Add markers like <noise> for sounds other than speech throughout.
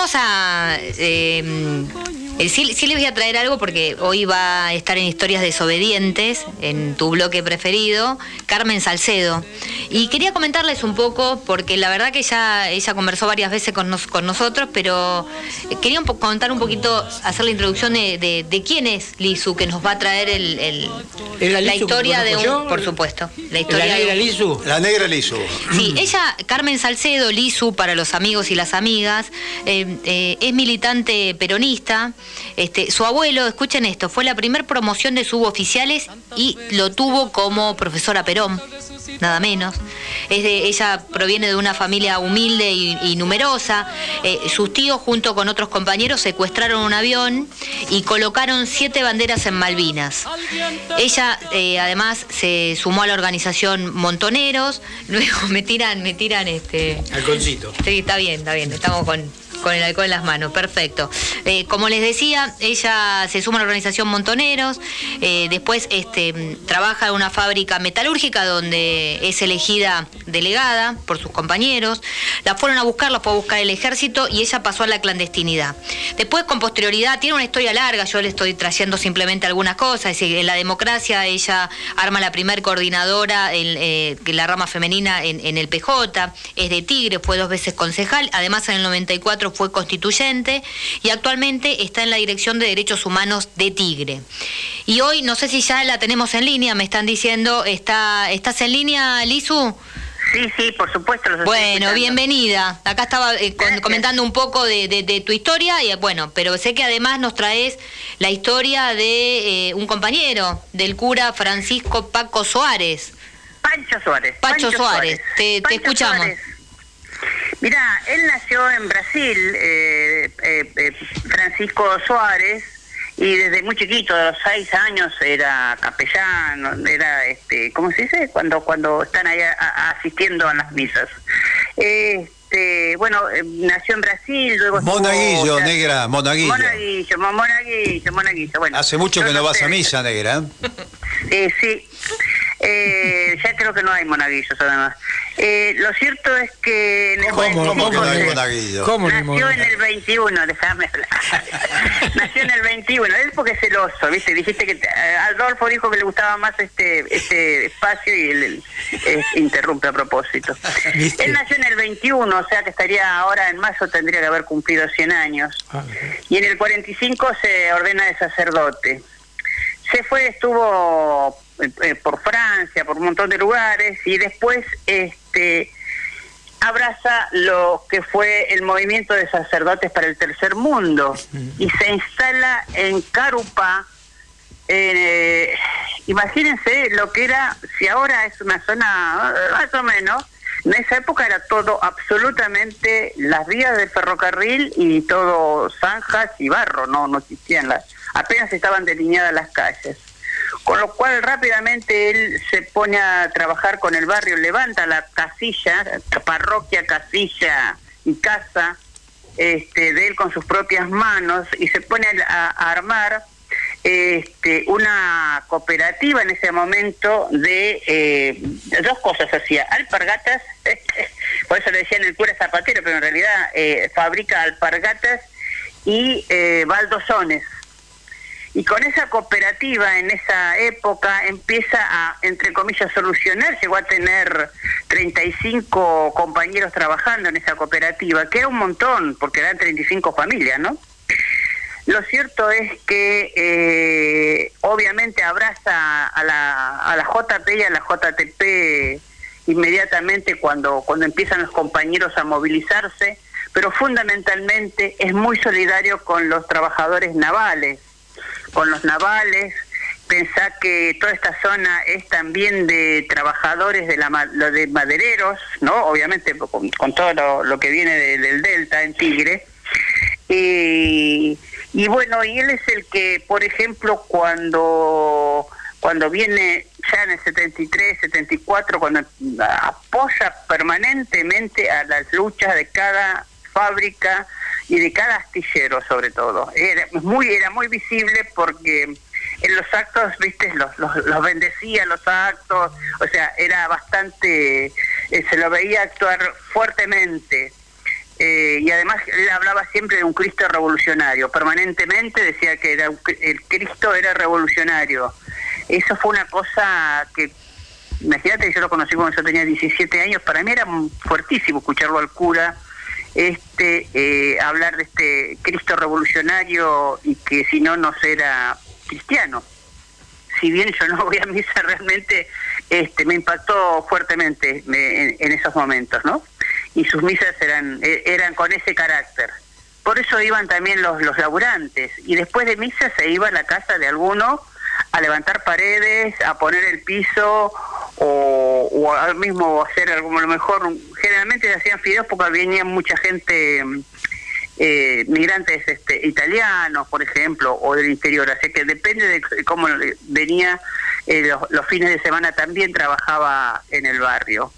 vamos a... Eh, eh, sí, les voy a traer algo porque hoy va a estar en Historias Desobedientes, en tu bloque preferido, Carmen Salcedo. Y quería comentarles un poco, porque la verdad que ya ella conversó varias veces con, nosotros, pero eh, quería contar un poquito, hacer la introducción de, quién es Lizu, que nos va a traer el, la historia de un... Por supuesto. La, historia ¿La negra Lizu? La negra Lizu. Sí, ella, Carmen Salcedo, Lizu, para los amigos y las amigas, eh, es militante peronista. Este, su abuelo, escuchen esto, fue la primera promoción de suboficiales y lo tuvo como profesora Perón nada menos. Es de, ella proviene de una familia humilde y, numerosa. Eh, sus tíos, junto con otros compañeros, secuestraron un avión y colocaron siete banderas en Malvinas. Ella, eh, además, se sumó a la organización Montoneros. <laughs> Luego me tiran, me tiran este. Alconcito. Sí, está bien, está bien. Estamos con, con el alcohol en las manos, perfecto. Eh, como les decía, ella se suma a la organización Montoneros, eh, después este, trabaja en una fábrica metalúrgica donde es elegida delegada por sus compañeros. La fueron a buscar, la fue a buscar el ejército y ella pasó a la clandestinidad. Después, con posterioridad, tiene una historia larga, yo le estoy trayendo simplemente algunas cosas. Es decir, en la democracia ella arma la primer coordinadora en eh, la rama femenina en, en el PJ, es de Tigre, fue dos veces concejal, además en el 94 fue constituyente y actualmente está en la Dirección de Derechos Humanos de Tigre. Y hoy, no sé si ya la tenemos en línea, me están diciendo, ¿está, ¿estás en línea, Lizu? Sí, sí, por supuesto. bueno, bienvenida. Acá estaba eh, comentando un poco de, tu historia, y bueno, pero sé que además nos traes la historia de eh, un compañero, del cura Francisco Paco Suárez. Pancho Suárez. Pancho, Suárez. Te, escuchamos. Mira, él nació en Brasil, eh, eh, eh, Francisco Suárez, y desde muy chiquito, de los seis años, era capellán, era, este, ¿cómo se dice? Cuando cuando están ahí asistiendo a las misas. Este, bueno, nació en Brasil, luego... Monaguillo, negra, monaguillo. Monaguillo, monaguillo, monaguillo, bueno. Hace mucho que no vas a misa, negra. <laughs> Eh, sí. Eh, ya creo que no hay monaguillos además. Eh, lo cierto es que en el ¿Cómo, ¿cómo monaguillos? nació en el 21, déjame hablar. <laughs> nació en el 21, él porque es celoso, ¿viste? Dijiste que eh, Adolfo dijo que le gustaba más este este espacio y él, interrumpe a propósito. Él nació en el 21, o sea que estaría ahora en marzo tendría que haber cumplido 100 años. Ah, y en el 45 se ordena de sacerdote. Se fue, estuvo eh, por Francia, por un montón de lugares, y después este abraza lo que fue el movimiento de sacerdotes para el tercer mundo y se instala en Carupa. Eh, imagínense lo que era, si ahora es una zona eh, más o menos, en esa época era todo absolutamente las vías del ferrocarril y todo zanjas y barro, no, no existían las, apenas estaban delineadas las calles con lo cual rápidamente él se pone a trabajar con el barrio, levanta la casilla, la parroquia, casilla y casa este, de él con sus propias manos y se pone a, armar este, una cooperativa en ese momento de eh, dos cosas hacía, alpargatas, <laughs> por eso le decían el cura zapatero, pero en realidad eh, fabrica alpargatas y eh, baldosones y con esa cooperativa en esa época empieza a, entre comillas, solucionar, llegó a tener 35 compañeros trabajando en esa cooperativa, que era un montón, porque eran 35 familias, ¿no? Lo cierto es que eh, obviamente abraza a la, a la JP y a la JTP inmediatamente cuando, cuando empiezan los compañeros a movilizarse, pero fundamentalmente es muy solidario con los trabajadores navales con los navales, pensá que toda esta zona es también de trabajadores de la de madereros, ¿no? Obviamente con, todo lo, que viene del Delta en Tigre. Y, y bueno, y él es el que, por ejemplo, cuando cuando viene ya en el 73, 74, cuando apoya permanentemente a las luchas de cada fábrica y de cada astillero sobre todo. Era muy, era muy visible porque en los actos, viste, los, los, bendecía los actos, o sea, era bastante, eh, se lo veía actuar fuertemente. Eh, y además él hablaba siempre de un Cristo revolucionario, permanentemente decía que era el Cristo era revolucionario. Eso fue una cosa que, imagínate, yo lo conocí cuando yo tenía 17 años, para mí era fuertísimo escucharlo al cura este eh, hablar de este Cristo revolucionario y que si no, no será cristiano. Si bien yo no voy a misa, <laughs> realmente este, me impactó fuertemente en, esos momentos, ¿no? Y sus misas eran, e, eran con ese carácter. Por eso iban también los, los laburantes. Y después de misa se iba a la casa de alguno a levantar paredes, a poner el piso o, o al mismo hacer algo a lo mejor. Generalmente se hacían fideos porque venía mucha gente eh, migrantes este, italianos por ejemplo o del interior. Así que depende de cómo venía eh, los, fines de semana también trabajaba en el barrio.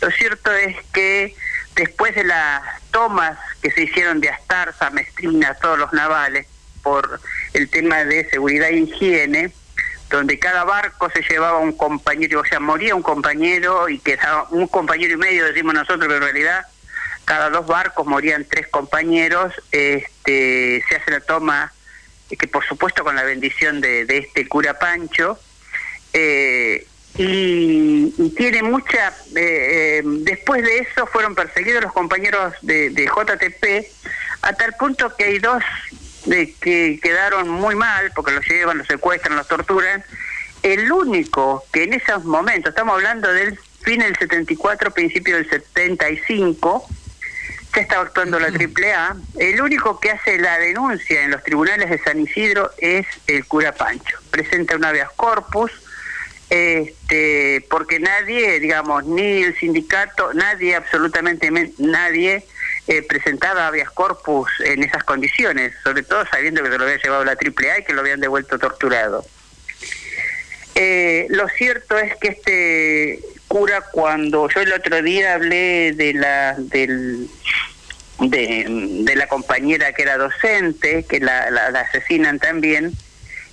Lo cierto es que después de las tomas que se hicieron de Astarza, Mestrina, todos los navales por el tema de seguridad e higiene donde cada barco se llevaba un compañero, o sea, moría un compañero y quedaba un compañero y medio, decimos nosotros, pero en realidad cada dos barcos morían tres compañeros, este, se hace la toma, que por supuesto con la bendición de, este cura Pancho, eh, y, tiene mucha, eh, eh, después de eso fueron perseguidos los compañeros de, de JTP, a tal punto que hay dos de que quedaron muy mal porque los llevan, los secuestran, los torturan. El único que en esos momentos, estamos hablando del fin del 74, principio del 75, se estaba actuando la AAA, el único que hace la denuncia en los tribunales de San Isidro es el cura Pancho. Presenta un habeas corpus, este, porque nadie, digamos, ni el sindicato, nadie, absolutamente nadie, eh, presentaba habeas corpus en esas condiciones, sobre todo sabiendo que se lo había llevado la AAA y que lo habían devuelto torturado. Eh, lo cierto es que este cura, cuando yo el otro día hablé de la del, de, la compañera que era docente, que la, la asesinan también,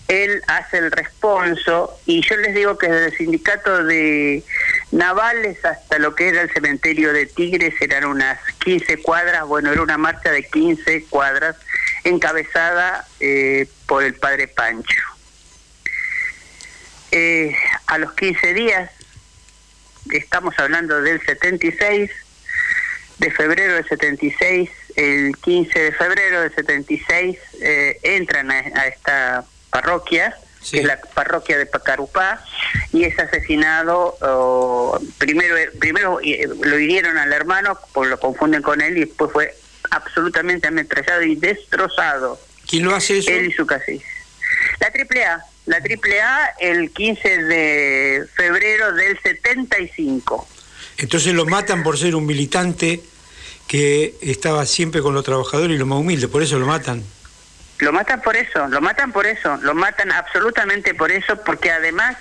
él hace el responso y yo les digo que desde el sindicato de navales hasta lo que era el cementerio de Tigres eran unas 15 cuadras, bueno, era una marcha de 15 cuadras encabezada eh, por el padre Pancho. Eh, a los 15 días, estamos hablando del 76, de febrero del 76, el 15 de febrero del 76, eh, entran a esta parroquia, que es la parroquia de Pacarupá, y es asesinado, primero primero eh, lo hirieron al hermano, pues lo confunden con él, y después fue absolutamente ametrallado y destrozado. ¿Quién lo hace eso? Él y su casis. La triple A, la triple A el 15 de febrero del 75. Entonces lo matan por ser un militante que estaba siempre con los trabajadores y los más humildes, por eso lo matan. Lo matan por eso, lo matan por eso, lo matan absolutamente por eso, porque además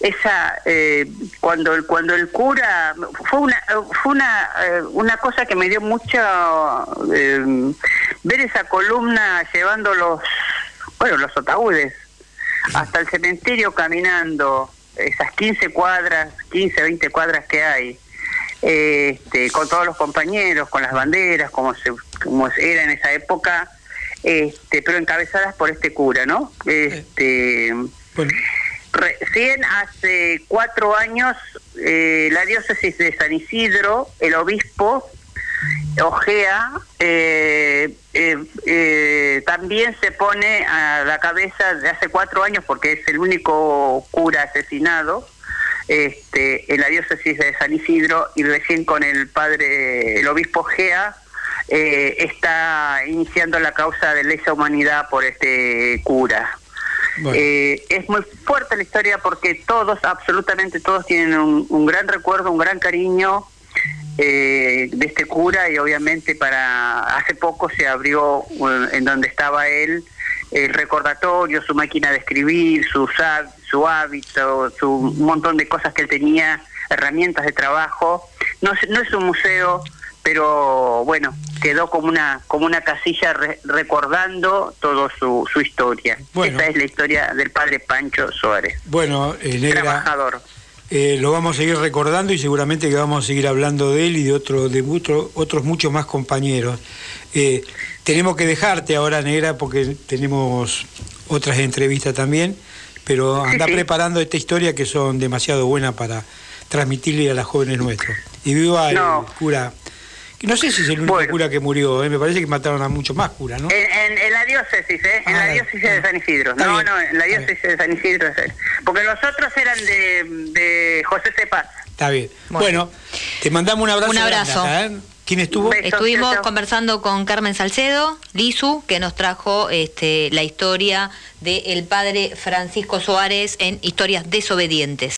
esa eh, cuando el cuando el cura fue una fue una eh, cosa que me dio mucho eh, ver esa columna llevando los bueno los ataúdes hasta el cementerio caminando esas 15 cuadras 15 20 cuadras que hay este, con todos los compañeros con las banderas como se como era en esa época este, pero encabezadas por este cura, ¿no? Este, Recién hace cuatro años eh, la diócesis de San Isidro, el obispo Ojea, eh, eh, también se pone a la cabeza de hace cuatro años porque es el único cura asesinado este, en la diócesis de San Isidro y recién con el padre, el obispo Ojea, eh, está iniciando la causa de lesa humanidad por este cura. Eh, es muy fuerte la historia porque todos, absolutamente todos, tienen un, gran recuerdo, un gran cariño eh, de este cura y obviamente para hace poco se abrió en donde estaba él el recordatorio, su máquina de escribir, su, su hábito, su un montón de cosas que él tenía, herramientas de trabajo. No, no es un museo, pero bueno, quedó como una como una casilla recordando toda su, su historia. Esa es la historia del padre Pancho Suárez. Bueno, eh, trabajador. eh, lo vamos a seguir recordando y seguramente que vamos a seguir hablando de él y de, otro, de otro- otros muchos más compañeros. Eh, tenemos que dejarte ahora, Negra, porque tenemos otras entrevistas también, pero anda sí. preparando esta historia que son demasiado buenas para transmitirle a las jóvenes nuestros. Y viva No. el cura. No sé si es el único Bueno. cura que murió, eh, me parece que mataron a muchos más curas, ¿no? En, en- en la diócesis, ¿eh? En Ah, la diócesis de San Isidro. No, bien, no, en la diócesis de San Isidro. es él. Porque los otros eran de, de José Cepaz. Está bien. Bueno. Bueno, te mandamos un abrazo. Un abrazo. grande ¿eh? ¿Quién estuvo? Estuvimos conversando con Carmen Salcedo, Lizu, que nos trajo este, la historia del padre Francisco Suárez en Historias Desobedientes.